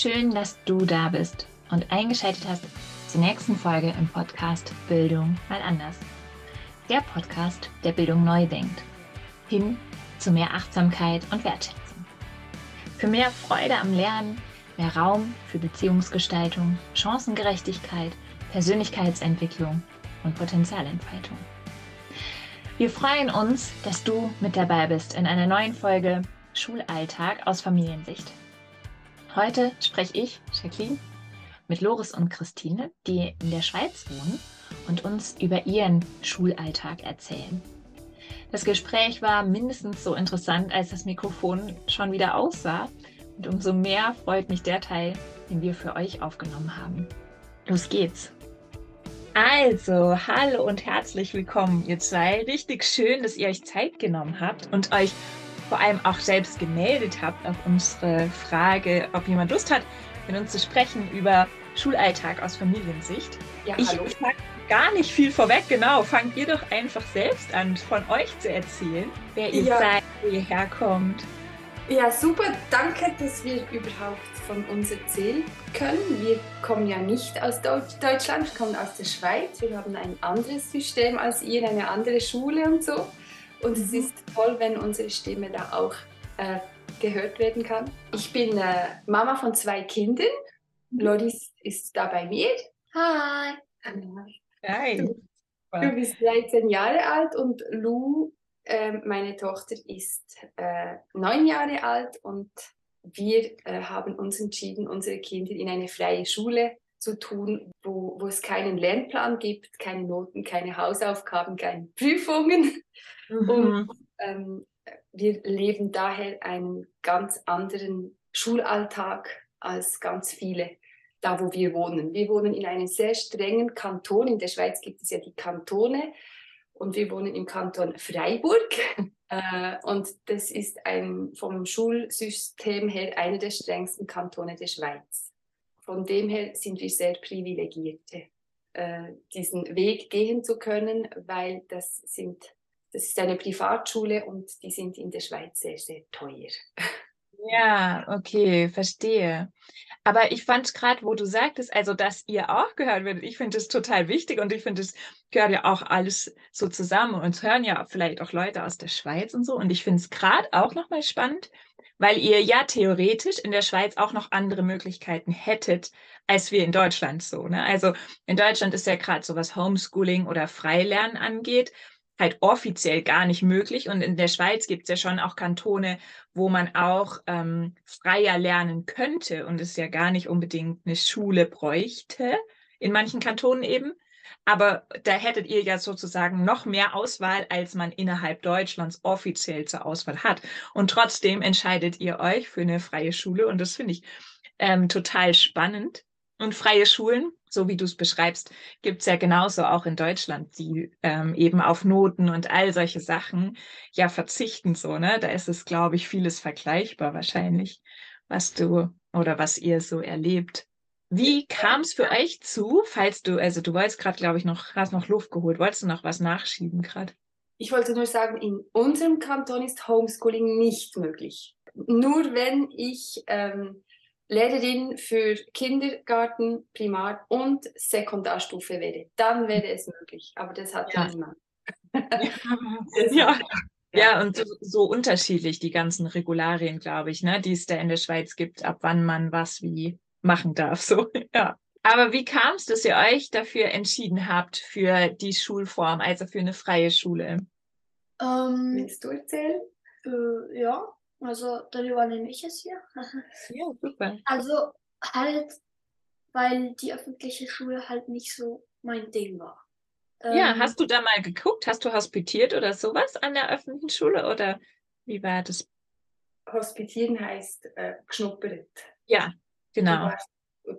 Schön, dass du da bist und eingeschaltet hast zur nächsten Folge im Podcast Bildung mal anders. Der Podcast, der Bildung neu denkt. Hin zu mehr Achtsamkeit und Wertschätzung. Für mehr Freude am Lernen, mehr Raum für Beziehungsgestaltung, Chancengerechtigkeit, Persönlichkeitsentwicklung und Potenzialentfaltung. Wir freuen uns, dass du mit dabei bist in einer neuen Folge Schulalltag aus Familiensicht. Heute spreche ich, Jacqueline, mit Loris und Christine, die in der Schweiz wohnen und uns über ihren Schulalltag erzählen. Das Gespräch war mindestens so interessant, als das Mikrofon schon wieder aussah. Und umso mehr freut mich der Teil, den wir für euch aufgenommen haben. Los geht's! Also, hallo und herzlich willkommen, ihr zwei. Richtig schön, dass ihr euch Zeit genommen habt und euch vor allem auch selbst gemeldet habt auf unsere Frage, ob jemand Lust hat, mit uns zu sprechen über Schulalltag aus Familiensicht. Ja, ich hallo. fange gar nicht viel vorweg, genau. Fangt ihr doch einfach selbst an, von euch zu erzählen, wer ihr ja. seid, wo ihr herkommt. Ja, super. Danke, dass wir überhaupt von uns erzählen können. Wir kommen ja nicht aus Deutschland, wir kommen aus der Schweiz. Wir haben ein anderes System als ihr, eine andere Schule und so. Und es ist toll, wenn unsere Stimme da auch äh, gehört werden kann. Ich bin äh, Mama von zwei Kindern. Mhm. Loris ist da bei mir. Hi. Hi. Du, du bist 13 Jahre alt und Lou, äh, meine Tochter, ist äh, neun Jahre alt und wir äh, haben uns entschieden, unsere Kinder in eine freie Schule zu tun, wo, wo es keinen Lernplan gibt, keine Noten, keine Hausaufgaben, keine Prüfungen. Mhm. Und ähm, wir leben daher einen ganz anderen Schulalltag als ganz viele da, wo wir wohnen. Wir wohnen in einem sehr strengen Kanton. In der Schweiz gibt es ja die Kantone und wir wohnen im Kanton Freiburg. Äh, und das ist ein, vom Schulsystem her einer der strengsten Kantone der Schweiz. Von dem her sind wir sehr privilegierte, äh, diesen Weg gehen zu können, weil das sind das ist eine Privatschule und die sind in der Schweiz sehr, sehr teuer. Ja, okay, verstehe. Aber ich fand gerade, wo du sagtest, also dass ihr auch gehört werdet, ich finde das total wichtig und ich finde, es gehört ja auch alles so zusammen. Und uns hören ja vielleicht auch Leute aus der Schweiz und so. Und ich finde es gerade auch nochmal spannend, weil ihr ja theoretisch in der Schweiz auch noch andere Möglichkeiten hättet, als wir in Deutschland so. Ne? Also in Deutschland ist ja gerade so was Homeschooling oder Freilernen angeht halt offiziell gar nicht möglich. Und in der Schweiz gibt es ja schon auch Kantone, wo man auch ähm, freier lernen könnte und es ja gar nicht unbedingt eine Schule bräuchte, in manchen Kantonen eben. Aber da hättet ihr ja sozusagen noch mehr Auswahl, als man innerhalb Deutschlands offiziell zur Auswahl hat. Und trotzdem entscheidet ihr euch für eine freie Schule. Und das finde ich ähm, total spannend. Und freie Schulen, so wie du es beschreibst, gibt es ja genauso auch in Deutschland, die ähm, eben auf Noten und all solche Sachen ja verzichten so, ne? Da ist es, glaube ich, vieles vergleichbar wahrscheinlich, was du oder was ihr so erlebt. Wie kam es für euch zu, falls du, also du wolltest gerade, glaube ich, noch, hast noch Luft geholt, wolltest du noch was nachschieben gerade? Ich wollte nur sagen, in unserem Kanton ist Homeschooling nicht möglich. Nur wenn ich ähm, Lehrerin für Kindergarten, Primar und Sekundarstufe wäre, dann wäre es möglich. Aber das hat ja niemand. ja. Ja, und so, so, unterschiedlich die ganzen Regularien, glaube ich, ne, die es da in der Schweiz gibt, ab wann man was wie machen darf. So, ja. Aber wie kam es, dass ihr euch dafür entschieden habt, für die Schulform, also für eine freie Schule? Ähm, Willst du erzählen? Äh, ja, also dann übernehme ich es hier. ja, super. Also halt, weil die öffentliche Schule halt nicht so mein Ding war. Ja, ähm, hast du da mal geguckt? Hast du hospitiert oder sowas an der öffentlichen Schule oder wie war das? Hospitieren heißt äh, geschnuppert. Ja, genau. Du warst,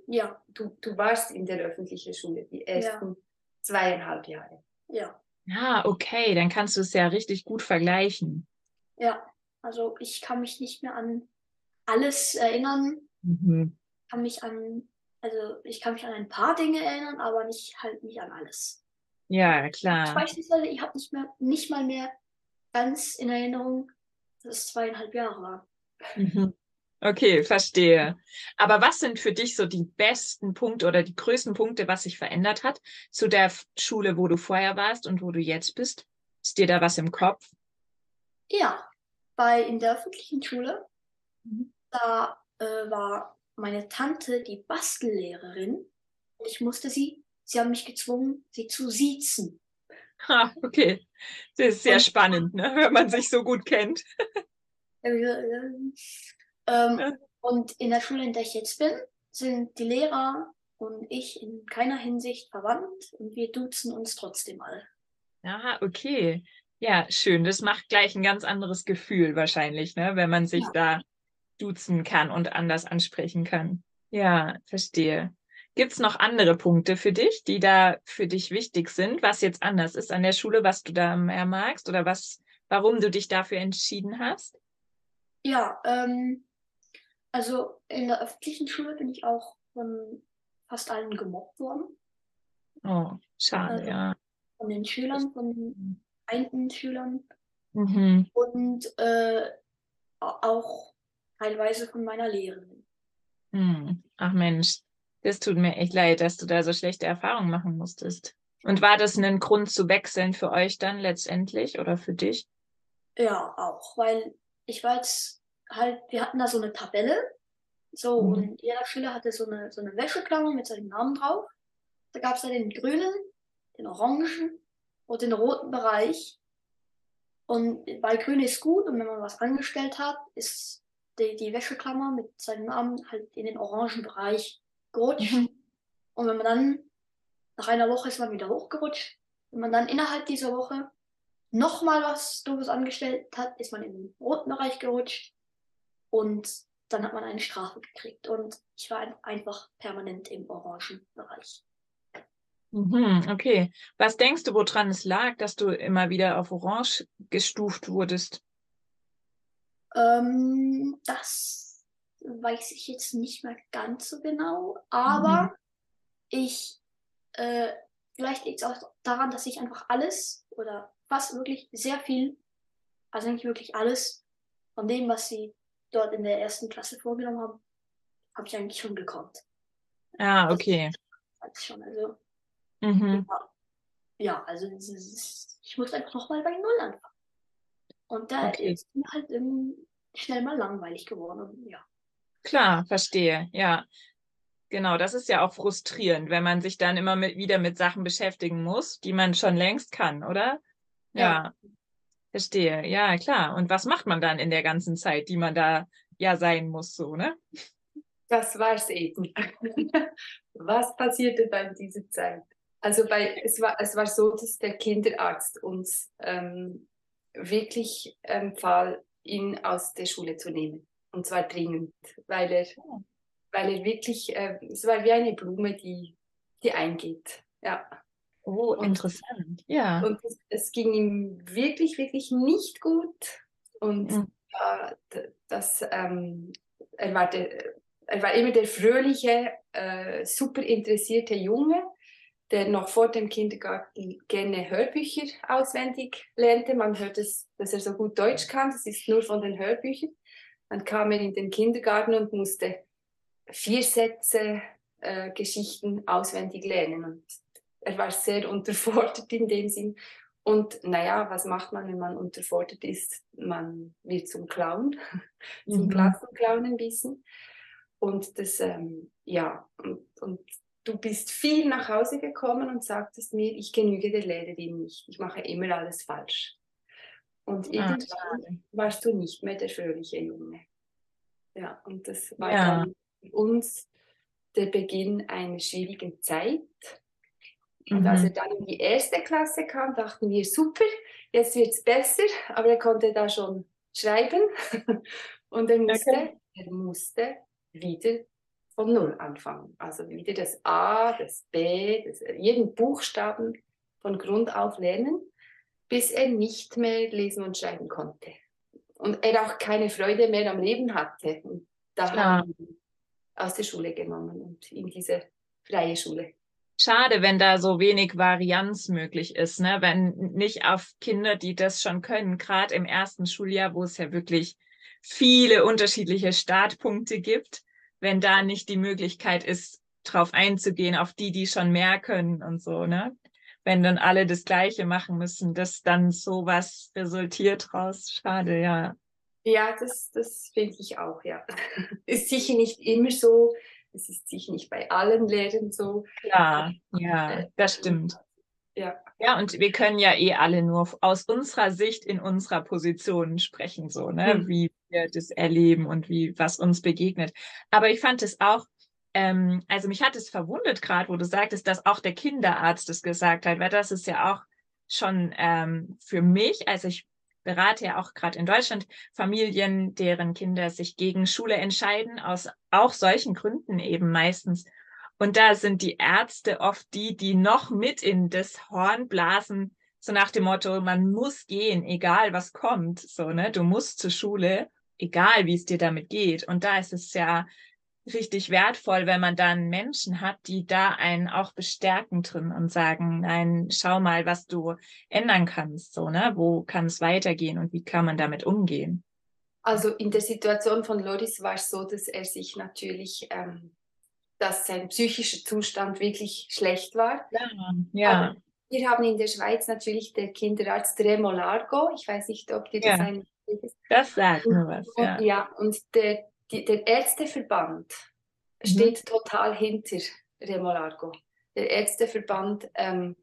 ja, du, du warst in der öffentlichen Schule die ersten ja. zweieinhalb Jahre. Ja. Ah, okay, dann kannst du es ja richtig gut vergleichen. Ja. Also ich kann mich nicht mehr an alles erinnern. Mhm. Kann mich an, also ich kann mich an ein paar Dinge erinnern, aber nicht halt nicht an alles. Ja, klar. Beispielsweise, ich habe nicht mehr, nicht mal mehr ganz in Erinnerung, dass es zweieinhalb Jahre war. Mhm. Okay, verstehe. Aber was sind für dich so die besten Punkte oder die größten Punkte, was sich verändert hat zu der Schule, wo du vorher warst und wo du jetzt bist? Ist dir da was im Kopf? Ja, bei in der öffentlichen Schule, mhm. da äh, war meine Tante die Bastellehrerin und ich musste sie, sie haben mich gezwungen, sie zu siezen. Ha, okay. Das ist sehr und, spannend, ne? wenn man sich so gut kennt. Ähm, ja. Und in der Schule, in der ich jetzt bin, sind die Lehrer und ich in keiner Hinsicht verwandt und wir duzen uns trotzdem alle. Aha, okay. Ja, schön. Das macht gleich ein ganz anderes Gefühl wahrscheinlich, ne? wenn man sich ja. da duzen kann und anders ansprechen kann. Ja, verstehe. Gibt es noch andere Punkte für dich, die da für dich wichtig sind, was jetzt anders ist an der Schule, was du da mehr magst oder was, warum du dich dafür entschieden hast? Ja, ähm, also in der öffentlichen Schule bin ich auch von fast allen gemobbt worden. Oh, schade, also ja. Von den Schülern, von den einen Schülern mhm. und äh, auch teilweise von meiner Lehrerin. Hm. Ach Mensch, das tut mir echt leid, dass du da so schlechte Erfahrungen machen musstest. Und war das ein Grund zu wechseln für euch dann letztendlich oder für dich? Ja, auch, weil ich war jetzt halt, wir hatten da so eine Tabelle, so, mhm. und jeder Schüler hatte so eine, so eine Wäscheklammer mit seinem Namen drauf. Da gab es dann den grünen, den orangen und den roten Bereich. Und bei grün ist gut und wenn man was angestellt hat, ist die, die Wäscheklammer mit seinem Namen halt in den orangen Bereich gerutscht. Mhm. Und wenn man dann, nach einer Woche ist man wieder hochgerutscht. Wenn man dann innerhalb dieser Woche nochmal was Doofes angestellt hat, ist man in den roten Bereich gerutscht. Und dann hat man eine Strafe gekriegt. Und ich war einfach permanent im orangen Bereich. Mhm, okay. Was denkst du, woran es lag, dass du immer wieder auf Orange gestuft wurdest? Ähm, das weiß ich jetzt nicht mehr ganz so genau, aber mhm. ich, äh, vielleicht liegt es auch daran, dass ich einfach alles oder fast wirklich sehr viel, also nicht wirklich alles von dem, was sie dort in der ersten Klasse vorgenommen haben, habe ich eigentlich schon gekonnt. Ah, okay. Das schon, also Mhm. Ja. ja, also ist, ich muss einfach nochmal bei Null anfangen. Und da okay. ist mir halt schnell mal langweilig geworden. Ja. Klar, verstehe, ja. Genau, das ist ja auch frustrierend, wenn man sich dann immer mit, wieder mit Sachen beschäftigen muss, die man schon längst kann, oder? Ja. ja. Verstehe, ja, klar. Und was macht man dann in der ganzen Zeit, die man da ja sein muss, so, ne? Das war's eben. was passierte dann diese Zeit? Also bei, es, war, es war so, dass der Kinderarzt uns ähm, wirklich empfahl, ihn aus der Schule zu nehmen. Und zwar dringend, weil er, oh. weil er wirklich, äh, es war wie eine Blume, die, die eingeht. Ja. Oh, und, interessant. Ja. Und es, es, ging ihm wirklich, wirklich nicht gut. Und mhm. äh, das, ähm, er, war der, er war immer der fröhliche, äh, super interessierte Junge der noch vor dem Kindergarten gerne Hörbücher auswendig lernte. Man hört es, dass er so gut Deutsch kann, das ist nur von den Hörbüchern. Dann kam er in den Kindergarten und musste vier Sätze äh, Geschichten auswendig lernen. Und er war sehr unterfordert in dem Sinn. Und naja, was macht man, wenn man unterfordert ist? Man wird zum Clown, zum mhm. Klassenclown ein bisschen. Und das, ähm, ja, und, und du bist viel nach Hause gekommen und sagtest mir, ich genüge der Lehrerin nicht, ich mache immer alles falsch. Und ah, irgendwann ah, warst du nicht mehr der fröhliche Junge. Ja, und das war ja. dann für uns der Beginn einer schwierigen Zeit. Und mhm. als er dann in die erste Klasse kam, dachten wir, super, jetzt wird es besser, aber er konnte da schon schreiben und er musste, okay. er musste wieder von Null anfangen. Also wieder das A, das B, das, jeden Buchstaben von Grund auf lernen, bis er nicht mehr lesen und schreiben konnte. Und er auch keine Freude mehr am Leben hatte. Und da ja. haben wir ihn aus der Schule genommen und in diese freie Schule. Schade, wenn da so wenig Varianz möglich ist, ne? wenn nicht auf Kinder, die das schon können, gerade im ersten Schuljahr, wo es ja wirklich viele unterschiedliche Startpunkte gibt, wenn da nicht die Möglichkeit ist, drauf einzugehen, auf die, die schon mehr können und so, ne? Wenn dann alle das Gleiche machen müssen, dass dann sowas resultiert raus. Schade, ja. Ja, das, das finde ich auch, ja. Ist sicher nicht immer so, es ist sicher nicht bei allen Lehrern so. Klar, ja, äh, das stimmt. Ja. Ja, und wir können ja eh alle nur aus unserer Sicht in unserer Position sprechen, so, ne, mhm. wie wir das erleben und wie, was uns begegnet. Aber ich fand es auch, ähm, also mich hat es verwundert gerade, wo du sagtest, dass auch der Kinderarzt das gesagt hat, weil das ist ja auch schon ähm, für mich, also ich berate ja auch gerade in Deutschland Familien, deren Kinder sich gegen Schule entscheiden, aus auch solchen Gründen eben meistens. Und da sind die Ärzte oft die, die noch mit in das Horn blasen, so nach dem Motto, man muss gehen, egal was kommt, so, ne, du musst zur Schule, egal wie es dir damit geht. Und da ist es ja richtig wertvoll, wenn man dann Menschen hat, die da einen auch bestärken drin und sagen, nein, schau mal, was du ändern kannst, so, ne? Wo kann es weitergehen und wie kann man damit umgehen? Also in der Situation von Loris war es so, dass er sich natürlich, ähm, dass sein psychischer Zustand wirklich schlecht war. Ja, ja. Wir haben in der Schweiz natürlich der Kinderarzt Remo Largo. Ich weiß nicht, ob dir das ja. ein Das sagt mir was, ja. Ja, und der die, der Ärzteverband mhm. steht total hinter Remolargo. Der Ärzteverband, ähm,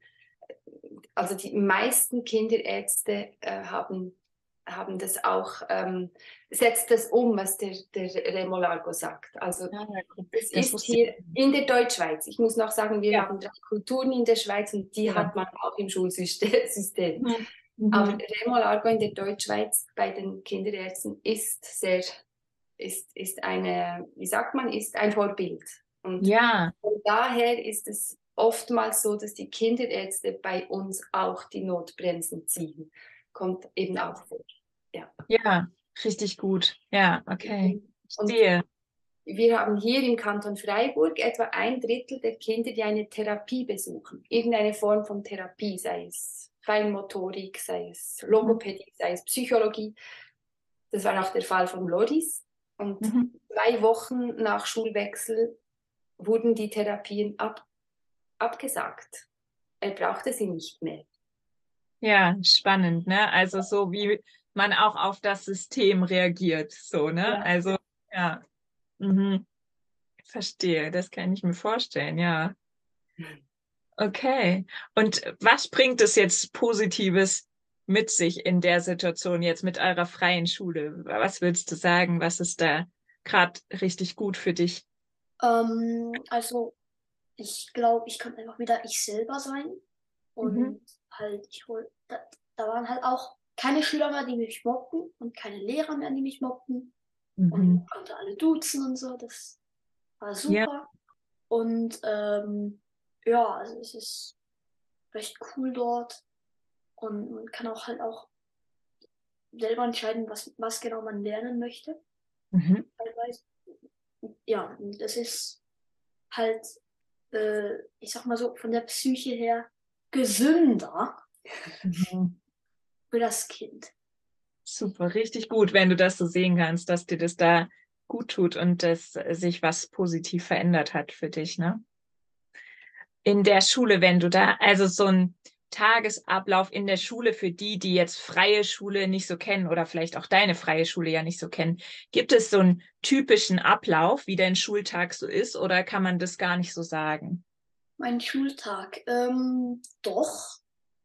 also die meisten Kinderärzte äh, haben, haben das auch, ähm, setzt das um, was der, der Remolargo sagt. Also ja, das ist hier in der Deutschschweiz. Ich muss noch sagen, wir ja. haben drei Kulturen in der Schweiz und die ja. hat man auch im Schulsystem. Mhm. Aber Remolargo in der Deutschschweiz bei den Kinderärzten ist sehr ist, ist eine, wie sagt man, ist ein Vorbild. Und ja. von daher ist es oftmals so, dass die Kinderärzte bei uns auch die Notbremsen ziehen. Kommt eben auch vor. Ja, ja richtig gut. Ja, okay. Und wir haben hier im Kanton Freiburg etwa ein Drittel der Kinder, die eine Therapie besuchen. Irgendeine Form von Therapie, sei es Feinmotorik, sei es Logopädie, sei es Psychologie. Das war auch der Fall von Loris. Und mhm. zwei Wochen nach Schulwechsel wurden die Therapien ab, abgesagt. Er brauchte sie nicht mehr. Ja, spannend, ne? Also so wie man auch auf das System reagiert, so, ne? Ja. Also, ja. Mhm. Verstehe, das kann ich mir vorstellen, ja. Okay. Und was bringt es jetzt Positives mit sich in der Situation jetzt mit eurer freien Schule? Was willst du sagen? Was ist da gerade richtig gut für dich? Ähm, also ich glaube, ich kann einfach wieder ich selber sein. Und mhm. halt, ich hol, da, da, waren halt auch keine Schüler mehr, die mich mobbten und keine Lehrer mehr, die mich mobbten. Mhm. Und konnte alle duzen und so. Das war super. Ja. Und ähm, ja, also es ist recht cool dort. Und man kann auch halt auch selber entscheiden, was, was genau man lernen möchte. Mhm. Ja, das ist halt, äh, ich sag mal so, von der Psyche her gesünder mhm. Für das Kind. Super, richtig gut, wenn du das so sehen kannst, dass dir das da gut tut und dass sich was positiv verändert hat für dich, ne? In der Schule, wenn du da, also so ein, Tagesablauf in der Schule für die, die jetzt freie Schule nicht so kennen oder vielleicht auch deine freie Schule ja nicht so kennen? Gibt es so einen typischen Ablauf, wie dein Schultag so ist, oder kann man das gar nicht so sagen? Mein Schultag, ähm, doch,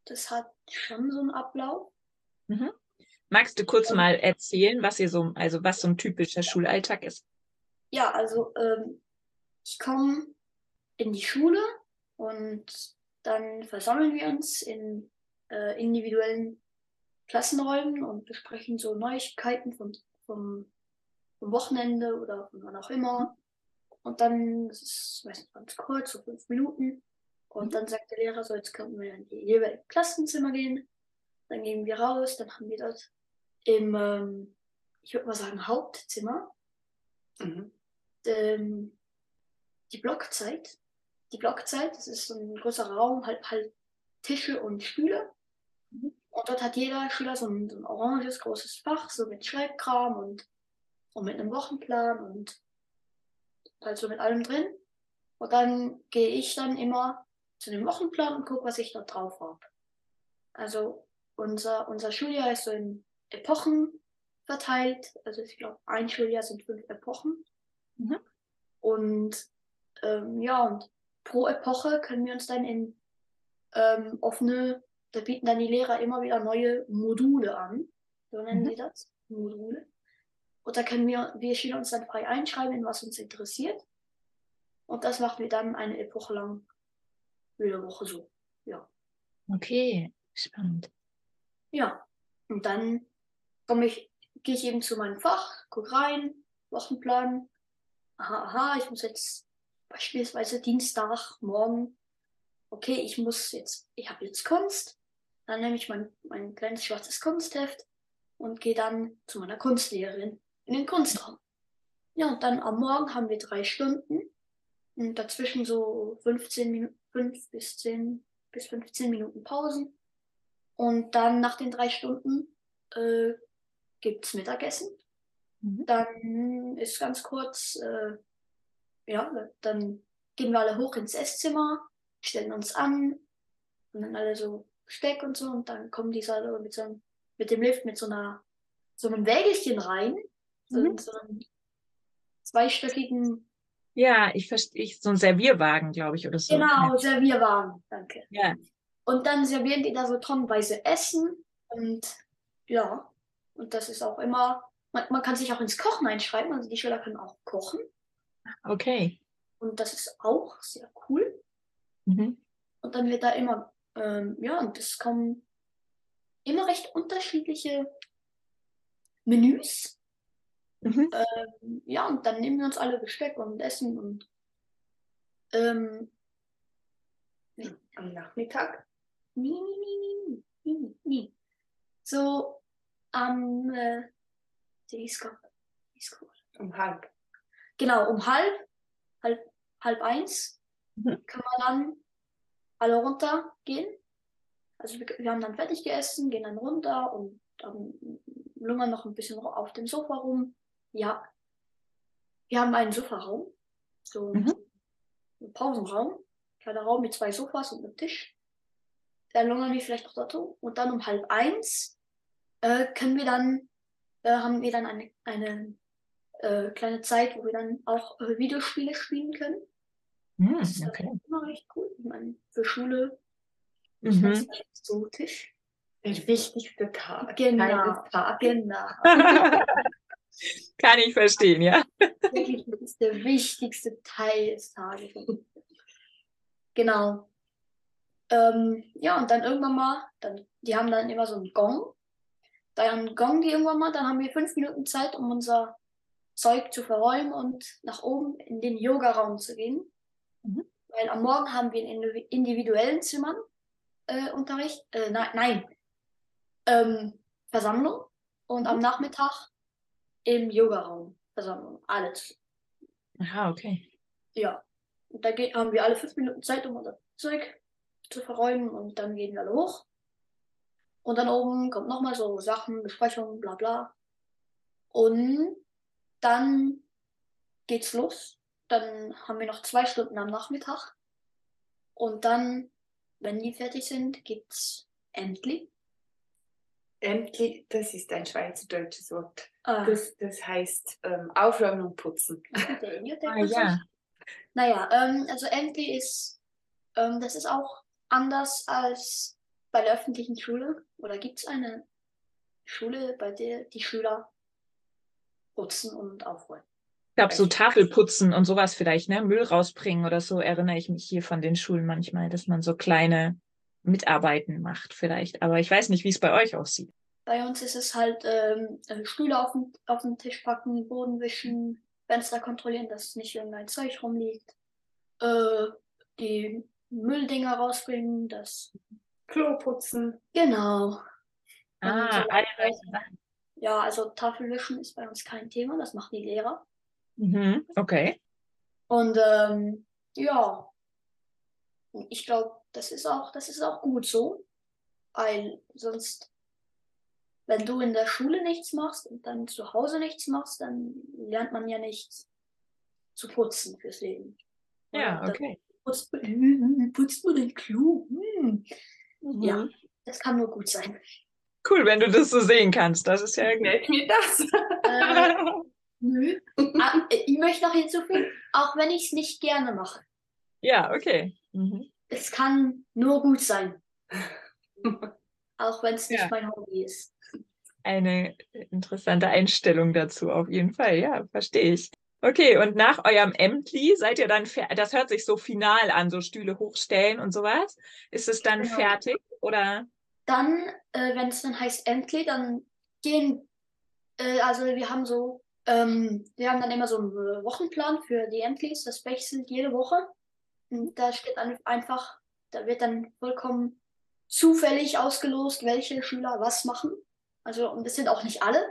das hat schon so einen Ablauf. Mhm. Magst du kurz ähm, mal erzählen, was ihr so, also was so ein typischer Schulalltag ist? Ja, also ähm, ich komme in die Schule und dann versammeln wir uns in äh, individuellen Klassenräumen und besprechen so Neuigkeiten von, vom, vom Wochenende oder von wann auch immer. Und dann, das ist meistens ganz kurz, so fünf Minuten. Und mhm. dann sagt der Lehrer, so jetzt können wir in die jeweiligen Klassenzimmer gehen. Dann gehen wir raus, dann haben wir dort im, ähm, ich würde mal sagen, Hauptzimmer mhm. ähm, die Blockzeit die Blockzeit. Das ist so ein größerer Raum, halt, halt Tische und Stühle. Mhm. Und dort hat jeder Schüler so ein, so ein oranges großes Fach, so mit Schreibkram und und mit einem Wochenplan und also mit allem drin. Und dann gehe ich dann immer zu dem Wochenplan und gucke, was ich da drauf habe. Also unser, unser Schuljahr ist so in Epochen verteilt. Also ich glaube, ein Schuljahr sind fünf Epochen. Mhm. Und ähm, ja, und pro Epoche können wir uns dann in ähm, offene, da bieten dann die Lehrer immer wieder neue Module an. So nennen mhm. sie das. Module. Und da können wir, wir Schüler uns dann frei einschreiben, in was uns interessiert. Und das machen wir dann eine Epoche lang, jede Woche so. Ja. Okay, spannend. Ja. Und dann komme ich, gehe ich eben zu meinem Fach, gucke rein, Wochenplan. Aha, aha, ich muss jetzt beispielsweise Dienstag, morgen, okay, ich muss jetzt, ich habe jetzt Kunst. Dann nehme ich mein, mein kleines schwarzes Kunstheft und gehe dann zu meiner Kunstlehrerin in den Kunstraum. Ja, und dann am Morgen haben wir drei Stunden und dazwischen so 15 Minuten, 5 bis 10 bis 15 Minuten Pausen. Und dann nach den drei Stunden äh, gibt es Mittagessen. Mhm. Dann ist ganz kurz, äh, ja, dann gehen wir alle hoch ins Esszimmer, stellen uns an und dann alle so Steck und so und dann kommen die alle mit, so, mit dem Lift mit so einer so einem Wägelchen rein mhm. so einem zweistöckigen. Ja, ich verstehe, so ein Servierwagen, glaube ich, oder so. Genau, ja. Servierwagen, danke. Ja. Und dann servieren die da so tonnenweise Essen und ja, und das ist auch immer, man, man kann sich auch ins Kochen einschreiben, also die Schüler können auch kochen. Okay. Und das ist auch sehr cool. Mhm. Und dann wird da immer, ähm, ja, und es kommen immer recht unterschiedliche Menüs. Mhm. Ähm, ja, und dann nehmen wir uns alle Besteck und essen und ähm, am Nachmittag? Nie, nie, nie, nie, nie, nie. So am äh, um halb. Genau, um halb, halb, halb eins mhm. kann man dann alle runtergehen. Also wir, wir haben dann fertig gegessen, gehen dann runter und dann lungern noch ein bisschen auf dem Sofa rum. Ja. Wir haben einen Sofaraum. So mhm. einen Pausenraum. Kleiner Raum mit zwei Sofas und einem Tisch. Da lungern wir vielleicht noch dazu. Und dann um halb eins äh, können wir dann, äh, haben wir dann eine, eine äh, kleine Zeit, wo wir dann auch äh, Videospiele spielen können. Mhm, das ist okay. immer recht cool. Ich meine, für Schule mhm. ist das exotisch. Der wichtigste Tag. Genau. Tag. genau. Kann ich verstehen, ja. Wirklich, das ist der wichtigste Teil des Tages. Genau. Ähm, ja, und dann irgendwann mal, dann, die haben dann immer so einen Gong. Dann Gong die irgendwann mal, dann haben wir fünf Minuten Zeit, um unser Zeug zu verräumen und nach oben in den Yoga-Raum zu gehen. Mhm. Weil am Morgen haben wir in individuellen Zimmern äh, Unterricht. Äh, nein, nein. Ähm, Versammlung. Und am mhm. Nachmittag im Yoga-Raum Versammlung. Alles. Aha, okay. Ja. Und da haben wir alle fünf Minuten Zeit, um unser Zeug zu verräumen und dann gehen wir alle hoch. Und dann oben kommt nochmal so Sachen, Besprechungen, bla bla. Und dann geht's los. Dann haben wir noch zwei Stunden am Nachmittag. Und dann, wenn die fertig sind, gibt's endlich Ämtli, das ist ein schweizerdeutsches Wort. Ah. Das, das heißt ähm, aufräumen und putzen. ah, ja. Naja, ähm, also Ämtli ist, ähm, das ist auch anders als bei der öffentlichen Schule. Oder gibt es eine Schule, bei der die Schüler putzen und aufräumen? Ich glaube, so Tafelputzen und sowas vielleicht, ne? Müll rausbringen oder so, erinnere ich mich hier von den Schulen manchmal, dass man so kleine Mitarbeiten macht vielleicht. Aber ich weiß nicht, wie es bei euch aussieht. Bei uns ist es halt ähm, äh, Stühle auf den, auf den Tisch packen, Boden wischen, Fenster kontrollieren, dass nicht irgendein Zeug rumliegt. Äh, die Mülldinger rausbringen, das Klo putzen. Genau. Ah, alle Sachen. Ja, also Tafelwischen ist bei uns kein Thema, das machen die Lehrer. Mhm, okay. Und ähm, ja, ich glaube, das ist auch, das ist auch gut so, weil sonst wenn du in der Schule nichts machst und dann zu Hause nichts machst, dann lernt man ja nicht zu putzen fürs Leben. Ja, okay. Putzt, putzt du den Klo? Hm. Mhm. Ja, das kann nur gut sein. Cool, wenn du das so sehen kannst. Das ist ja gefällt mir das. Äh, nö. Ah, ich möchte noch hinzufügen, auch wenn ich es nicht gerne mache. Ja, okay. Mhm. Es kann nur gut sein. auch wenn es nicht ja. mein Hobby ist. Eine interessante Einstellung dazu, auf jeden Fall. Ja, verstehe ich. Okay, und nach eurem Ämtli seid ihr dann, das hört sich so final an, so Stühle hochstellen und sowas. Ist es dann genau. fertig oder? Dann, äh, wenn es dann heißt Ämtli, dann gehen, äh, also wir haben so, ähm, wir haben dann immer so einen Wochenplan für die Ämtlis, das wechselt jede Woche. Und da steht dann einfach, da wird dann vollkommen zufällig ausgelost, welche Schüler was machen. Also, und das sind auch nicht alle,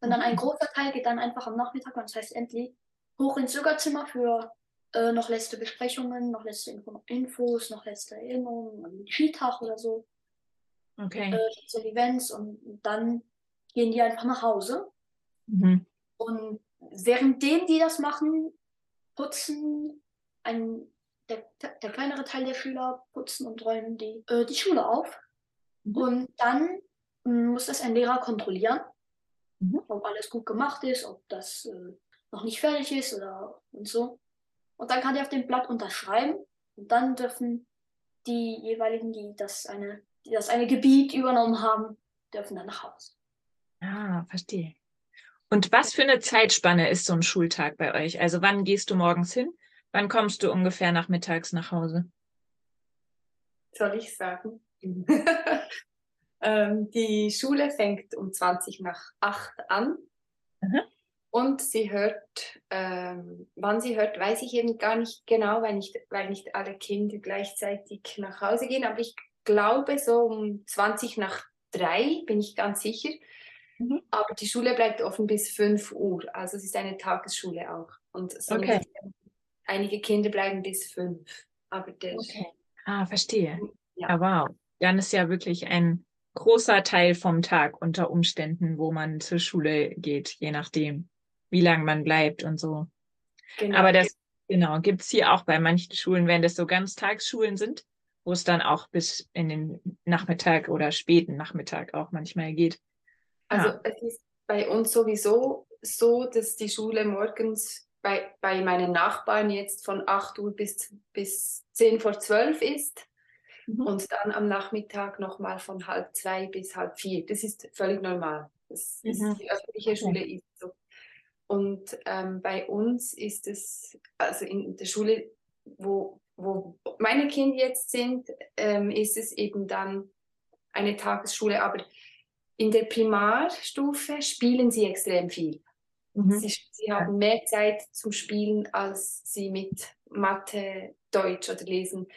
sondern ein mhm. großer Teil geht dann einfach am Nachmittag, und das heißt Ämtli, hoch ins Yoga-Zimmer für äh, noch letzte Besprechungen, noch letzte Info Infos, noch letzte Erinnerungen Skitag oder so. Okay. Äh, so Events und, dann gehen die einfach nach Hause. Mhm. Und währenddem die das machen, putzen ein, der, der kleinere Teil der Schüler putzen und räumen die, äh, die Schule auf. Mhm. Und dann mm, muss das ein Lehrer kontrollieren, mhm. ob alles gut gemacht ist, ob das äh, noch nicht fertig ist oder und so. Und dann kann der auf dem Blatt unterschreiben und dann dürfen die jeweiligen, die das eine, die das eine Gebiet übernommen haben, dürfen dann nach Hause. Ah, verstehe. Und was für eine Zeitspanne ist so ein Schultag bei euch? Also wann gehst du morgens hin? Wann kommst du ungefähr nachmittags nach Hause? Soll ich sagen? ähm, die Schule fängt um 20 nach 8 an. Mhm. Und sie hört, ähm, wann sie hört, weiß ich eben gar nicht genau, weil nicht, weil nicht alle Kinder gleichzeitig nach Hause gehen. Aber ich glaube, so um 20 nach 3 bin ich ganz sicher. Mhm. Aber die Schule bleibt offen bis 5 Uhr. Also es ist eine Tagesschule auch. Und so okay. einige Kinder bleiben bis 5. Aber der okay. Ah, verstehe. Ja. Ah, wow. Dann ist ja wirklich ein großer Teil vom Tag unter Umständen, wo man zur Schule geht, je nachdem wie lange man bleibt und so. Genau. Aber das, genau, gibt es hier auch bei manchen Schulen, wenn das so Ganztagsschulen sind, wo es dann auch bis in den Nachmittag oder späten Nachmittag auch manchmal geht. Also ja. es ist bei uns sowieso so, dass die Schule morgens bei, bei meinen Nachbarn jetzt von 8 Uhr bis, bis 10 vor 12 ist mhm. und dann am Nachmittag nochmal von halb zwei bis halb vier. Das ist völlig normal. Das mhm. ist, die öffentliche Schule ist so. Und ähm, bei uns ist es, also in der Schule, wo, wo meine Kinder jetzt sind, ähm, ist es eben dann eine Tagesschule. Aber in der Primarstufe spielen sie extrem viel. Mhm. Sie, sie, haben mehr Zeit zum Spielen, als sie mit Mathe, Deutsch oder Lesen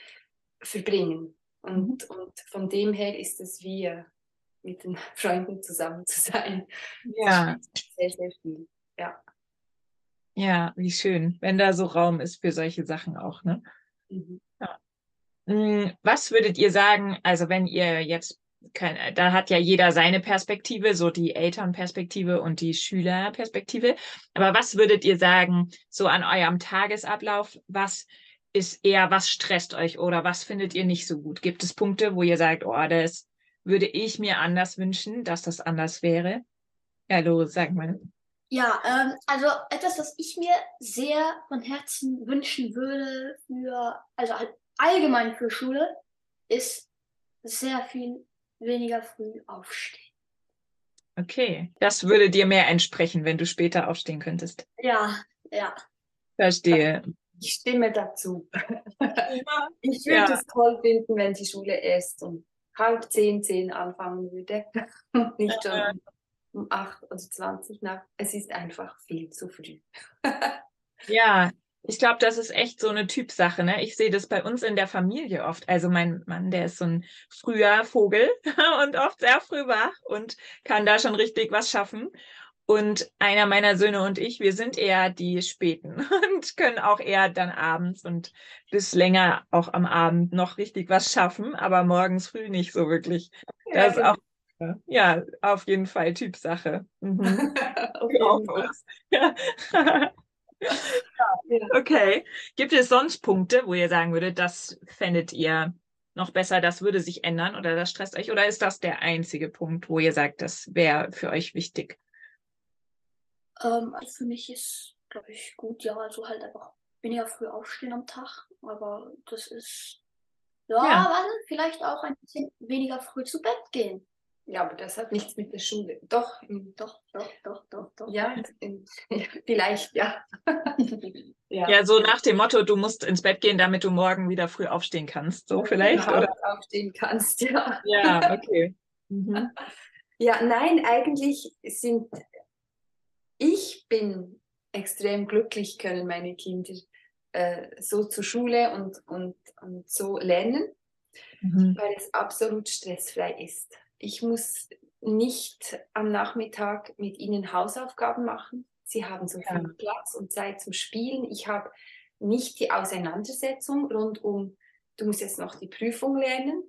verbringen. Und, mhm. und von dem her ist es wie mit den Freunden zusammen zu sein. Ja. Sehr, sehr viel ja. Ja, wie schön, wenn da so Raum ist für solche Sachen auch, ne? Mhm. Ja. Hm, was würdet ihr sagen, also wenn ihr jetzt kein, da hat ja jeder seine Perspektive, so die Elternperspektive und die Schülerperspektive. Aber was würdet ihr sagen, so an eurem Tagesablauf, was ist eher, was stresst euch oder was findet ihr nicht so gut? Gibt es Punkte, wo ihr sagt, oh, das würde ich mir anders wünschen, dass das anders wäre? Ja, los, sag mal. Ja, ähm, also etwas, was ich mir sehr von Herzen wünschen würde für, also allgemein für Schule, ist sehr viel weniger früh aufstehen. Okay, das würde dir mehr entsprechen, wenn du später aufstehen könntest. Ja, ja. Verstehe. Ich stimme dazu. ich würde ja. es toll finden, wenn die Schule erst um halb zehn, zehn anfangen würde. Nicht schon um 8 oder 20 nach. Es ist einfach viel zu früh. ja, ich glaube, das ist echt so eine Typsache. Ne? Ich sehe das bei uns in der Familie oft. Also mein Mann, der ist so ein früher Vogel und oft sehr früh wach und kann da schon richtig was schaffen. Und einer meiner Söhne und ich, wir sind eher die Späten und können auch eher dann abends und bis länger auch am Abend noch richtig was schaffen, aber morgens früh nicht so wirklich. Das ja, ist auch Ja, auf jeden Fall Typsache. Mhm. ja. okay. Gibt es sonst Punkte, wo ihr sagen würdet, das fändet ihr noch besser, das würde sich ändern oder das stresst euch? Oder ist das der einzige Punkt, wo ihr sagt, das wäre für euch wichtig? Ähm, also für mich ist, glaube ich, gut, ja, also halt einfach weniger früh aufstehen am Tag. Aber das ist, ja, ja. Warte, vielleicht auch ein bisschen weniger früh zu Bett gehen. Ja, aber das hat nichts mit der Schule. Doch, doch, doch, doch, doch, doch. Ja, in, vielleicht, ja. ja. Ja, so nach dem Motto, du musst ins Bett gehen, damit du morgen wieder früh aufstehen kannst. So vielleicht, genau, oder? Aufstehen kannst, ja. Ja, okay. Mhm. Ja, nein, eigentlich sind, ich bin extrem glücklich, können meine Kinder äh, so zur Schule und, und, und so lernen, mhm. weil es absolut stressfrei ist. Ich muss nicht am Nachmittag mit ihnen Hausaufgaben machen. Sie haben so viel ja. Platz und Zeit zum Spielen. Ich habe nicht die Auseinandersetzung rund um, du musst jetzt noch die Prüfung lernen.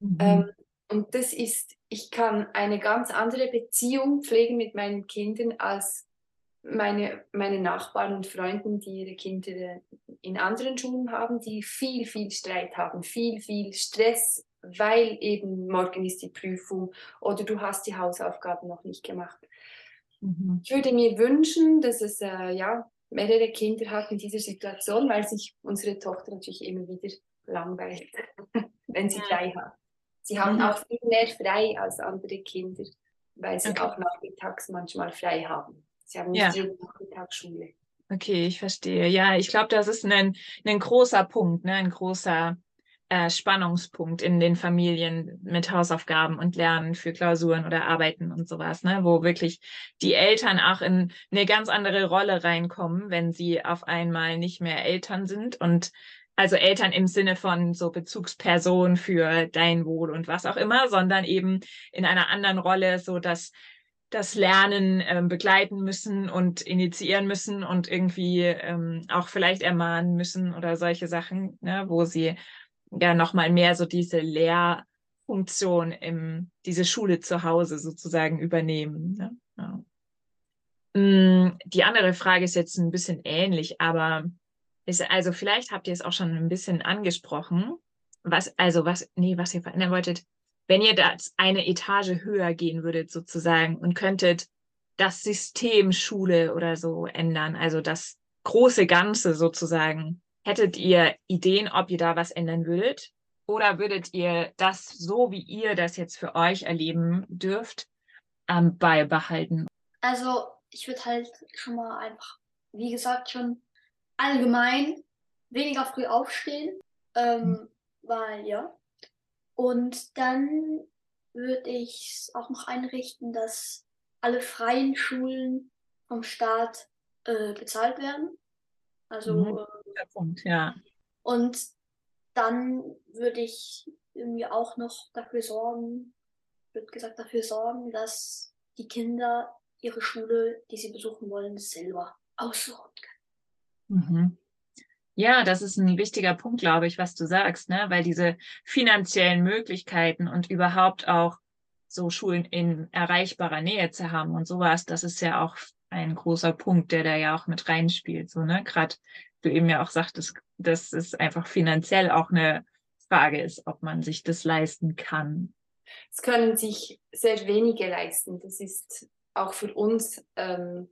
Mhm. Ähm, und das ist, ich kann eine ganz andere Beziehung pflegen mit meinen Kindern als meine, meine Nachbarn und Freunden, die ihre Kinder in anderen Schulen haben, die viel, viel Streit haben, viel, viel Stress weil eben morgen ist die Prüfung oder du hast die Hausaufgaben noch nicht gemacht. Mhm. Ich würde mir wünschen, dass es äh, ja, mehrere Kinder hat in dieser Situation, weil sich unsere Tochter natürlich immer wieder langweilt, wenn sie frei hat. Sie haben mhm. auch viel mehr frei als andere Kinder, weil sie okay. auch nachmittags manchmal frei haben. Sie haben nicht ja. jeden Nachmittag Schule. Okay, ich verstehe. Ja, ich glaube, das ist ein, ein großer Punkt, ne? ein großer äh, Spannungspunkt in den Familien mit Hausaufgaben und Lernen für Klausuren oder Arbeiten und sowas, ne? wo wirklich die Eltern auch in eine ganz andere Rolle reinkommen, wenn sie auf einmal nicht mehr Eltern sind und also Eltern im Sinne von so Bezugsperson für dein Wohl und was auch immer, sondern eben in einer anderen Rolle, so dass das Lernen ähm, begleiten müssen und initiieren müssen und irgendwie ähm, auch vielleicht ermahnen müssen oder solche Sachen, ne, wo sie ja nochmal mehr so diese Lehrfunktion im, diese Schule zu Hause sozusagen übernehmen. Ne? Ja. Mm, die andere Frage ist jetzt ein bisschen ähnlich, aber ist, also vielleicht habt ihr es auch schon ein bisschen angesprochen. Was, also was, nee, was ihr verändern wolltet, wenn ihr das eine Etage höher gehen würdet sozusagen und könntet das System Schule oder so ändern, also das große Ganze sozusagen, Hättet ihr Ideen, ob ihr da was ändern würdet? Oder würdet ihr das so, wie ihr das jetzt für euch erleben dürft, ähm, beibehalten? Also ich würde halt schon mal einfach, wie gesagt, schon allgemein weniger früh aufstehen, ähm, mhm. weil ja. Und dann würde ich auch noch einrichten, dass alle freien Schulen vom Staat äh, bezahlt werden. Also mhm. äh, Punkt, ja. Und dann würde ich irgendwie auch noch dafür sorgen, wird gesagt, dafür sorgen, dass die Kinder ihre Schule, die sie besuchen wollen, selber aussuchen können. Mhm. Ja, das ist ein wichtiger Punkt, glaube ich, was du sagst, ne? Weil diese finanziellen Möglichkeiten und überhaupt auch so Schulen in erreichbarer Nähe zu haben und sowas, das ist ja auch ein großer Punkt, der da ja auch mit reinspielt. So, ne? Gerade du eben ja auch sagtest, dass es einfach finanziell auch eine Frage ist, ob man sich das leisten kann. Es können sich sehr wenige leisten. Das ist auch für uns, ähm,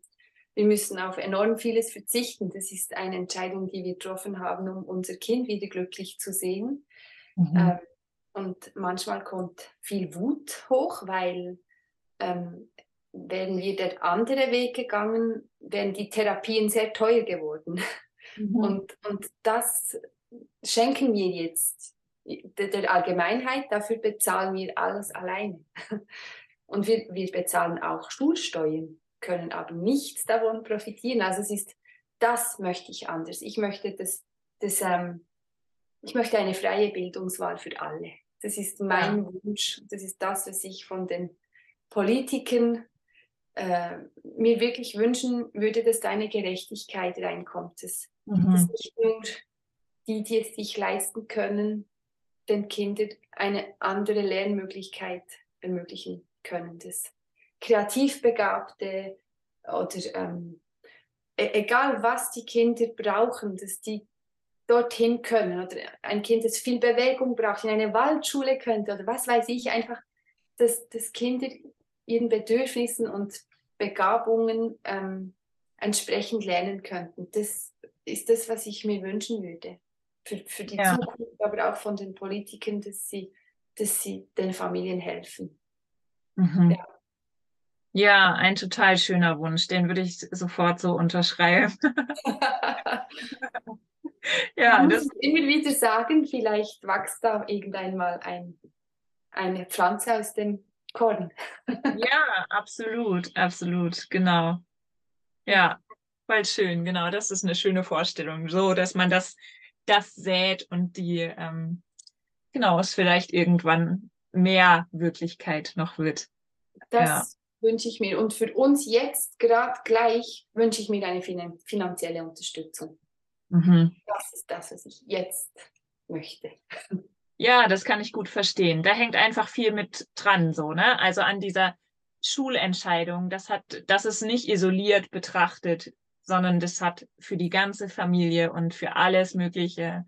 wir müssen auf enorm vieles verzichten. Das ist eine Entscheidung, die wir getroffen haben, um unser Kind wieder glücklich zu sehen. Mhm. Ähm, und manchmal kommt viel Wut hoch, weil ähm, wären wir der andere Weg gegangen, wären die Therapien sehr teuer geworden. Mhm. Und, und das schenken wir jetzt der, der, Allgemeinheit, dafür bezahlen wir alles alleine. Und wir, wir bezahlen auch Schulsteuern, können aber nichts davon profitieren. Also es ist, das möchte ich anders. Ich möchte das, das ähm, ich möchte eine freie Bildungswahl für alle. Das ist mein ja. Wunsch. Das ist das, was ich von den Politikern äh, mir wirklich wünschen würde, dass da eine Gerechtigkeit reinkommt. Dass, mhm. dass nicht nur die, die es sich leisten können, den Kindern eine andere Lernmöglichkeit ermöglichen. können, dass Kreativbegabte oder ähm, e-, egal was die Kinder brauchen, dass die dorthin können oder ein Kind, das viel Bewegung braucht, in eine Waldschule könnte oder was weiß ich, einfach, dass, dass Kinder ihren Bedürfnissen und Begabungen ähm, entsprechend lernen könnten. Das ist das, was ich mir wünschen würde. Für, für die ja. Zukunft, aber auch von den Politikern, dass sie, dass sie den Familien helfen. Mhm. Ja. ja. ein total schöner Wunsch. Den würde ich sofort so unterschreiben. ja, das muss immer wieder sagen, vielleicht wächst da irgendeinmal ein, eine Pflanze aus dem Korn. ja, absolut, absolut, genau. Ja, voll schön, genau. Das ist eine schöne Vorstellung, so dass man das, das sät und die, ähm, genau, es vielleicht irgendwann mehr Wirklichkeit noch wird. Das ja. wünsche ich mir. Und für uns jetzt gerade gleich wünsche ich mir eine finanzielle Unterstützung. Mhm. Das ist das, was ich jetzt möchte. Ja, das kann ich gut verstehen. Da hängt einfach viel mit dran, so, ne? Also an dieser Schulentscheidung, das hat, das ist nicht isoliert betrachtet, sondern das hat für die ganze Familie und für alles Mögliche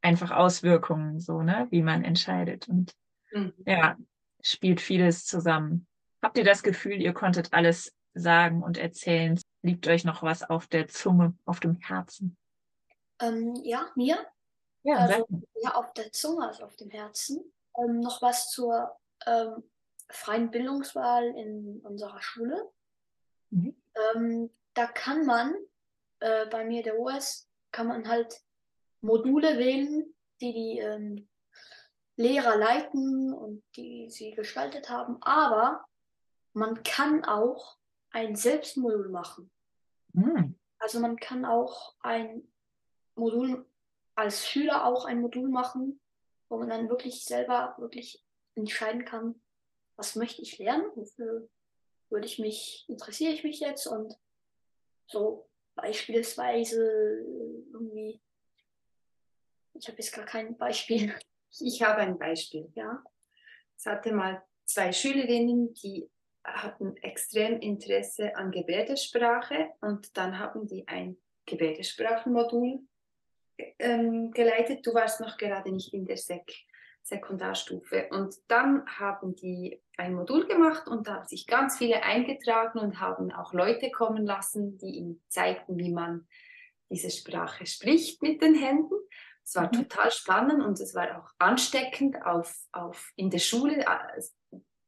einfach Auswirkungen, so, ne, wie man entscheidet. Und mhm. ja, spielt vieles zusammen. Habt ihr das Gefühl, ihr konntet alles sagen und erzählen? Liegt euch noch was auf der Zunge, auf dem Herzen? Ähm, ja, mir. Ja, also, ja, auf der Zunge, also auf dem Herzen. Ähm, noch was zur ähm, freien Bildungswahl in unserer Schule. Mhm. Ähm, da kann man, äh, bei mir der OS, kann man halt Module wählen, die die ähm, Lehrer leiten und die sie gestaltet haben. Aber man kann auch ein Selbstmodul machen. Mhm. Also man kann auch ein Modul als Schüler auch ein Modul machen, wo man dann wirklich selber wirklich entscheiden kann, was möchte ich lernen, wofür würde ich mich, interessiere ich mich jetzt und so beispielsweise irgendwie, ich habe jetzt gar kein Beispiel. Ich habe ein Beispiel, ja. Es hatte mal zwei Schülerinnen, die hatten extrem Interesse an Gebärdensprache und dann haben die ein Gebärdensprachenmodul ähm, geleitet. Du warst noch gerade nicht in der Sek Sekundarstufe. Und dann haben die ein Modul gemacht und da haben sich ganz viele eingetragen und haben auch Leute kommen lassen, die ihnen zeigten, wie man diese Sprache spricht mit den Händen. Es war mhm. total spannend und es war auch ansteckend auf, auf in der Schule.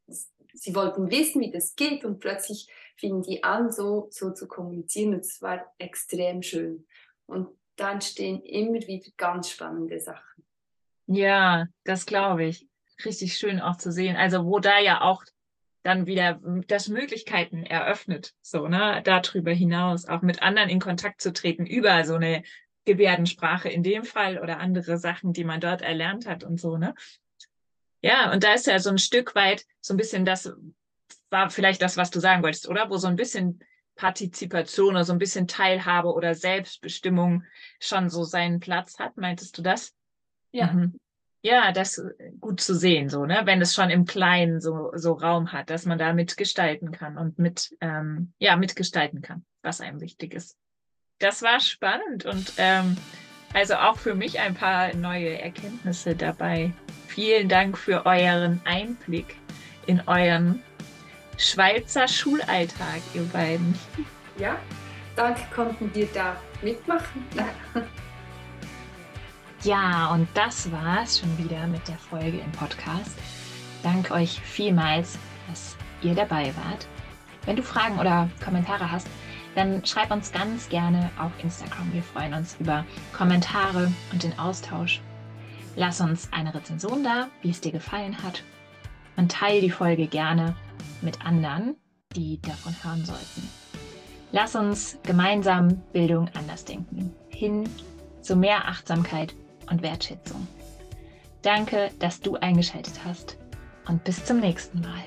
Sie wollten wissen, wie das geht und plötzlich fingen die an, so, so zu kommunizieren und es war extrem schön. Und da entstehen immer wieder ganz spannende Sachen. Ja, das glaube ich. Richtig schön auch zu sehen. Also wo da ja auch dann wieder das Möglichkeiten eröffnet, so, ne, darüber hinaus auch mit anderen in Kontakt zu treten über so eine Gebärdensprache in dem Fall oder andere Sachen, die man dort erlernt hat und so, ne. Ja, und da ist ja so ein Stück weit so ein bisschen das, war vielleicht das, was du sagen wolltest, oder? Wo so ein bisschen Partizipation oder so ein bisschen Teilhabe oder Selbstbestimmung schon so seinen Platz hat. Meintest du das? Ja. Mhm. Ja, das gut zu sehen, so, ne, wenn es schon im Kleinen so, so Raum hat, dass man da mitgestalten kann und mit, ähm, ja, mitgestalten kann, was einem wichtig ist. Das war spannend und ähm, also auch für mich ein paar neue Erkenntnisse dabei. Vielen Dank für euren Einblick in euren Schweizer Schulalltag, ihr beiden. Ja, danke, konnten wir da mitmachen. Ja, und das war's schon wieder mit der Folge im Podcast. Danke euch vielmals, dass ihr dabei wart. Wenn du Fragen oder Kommentare hast, dann schreib uns ganz gerne auf Instagram. Wir freuen uns über Kommentare und den Austausch. Lass uns eine Rezension da, wie es dir gefallen hat. Und teile die Folge gerne mit anderen, die davon hören sollten. Lass uns gemeinsam Bildung anders denken, hin zu mehr Achtsamkeit und Wertschätzung. Danke, dass du eingeschaltet hast und bis zum nächsten Mal.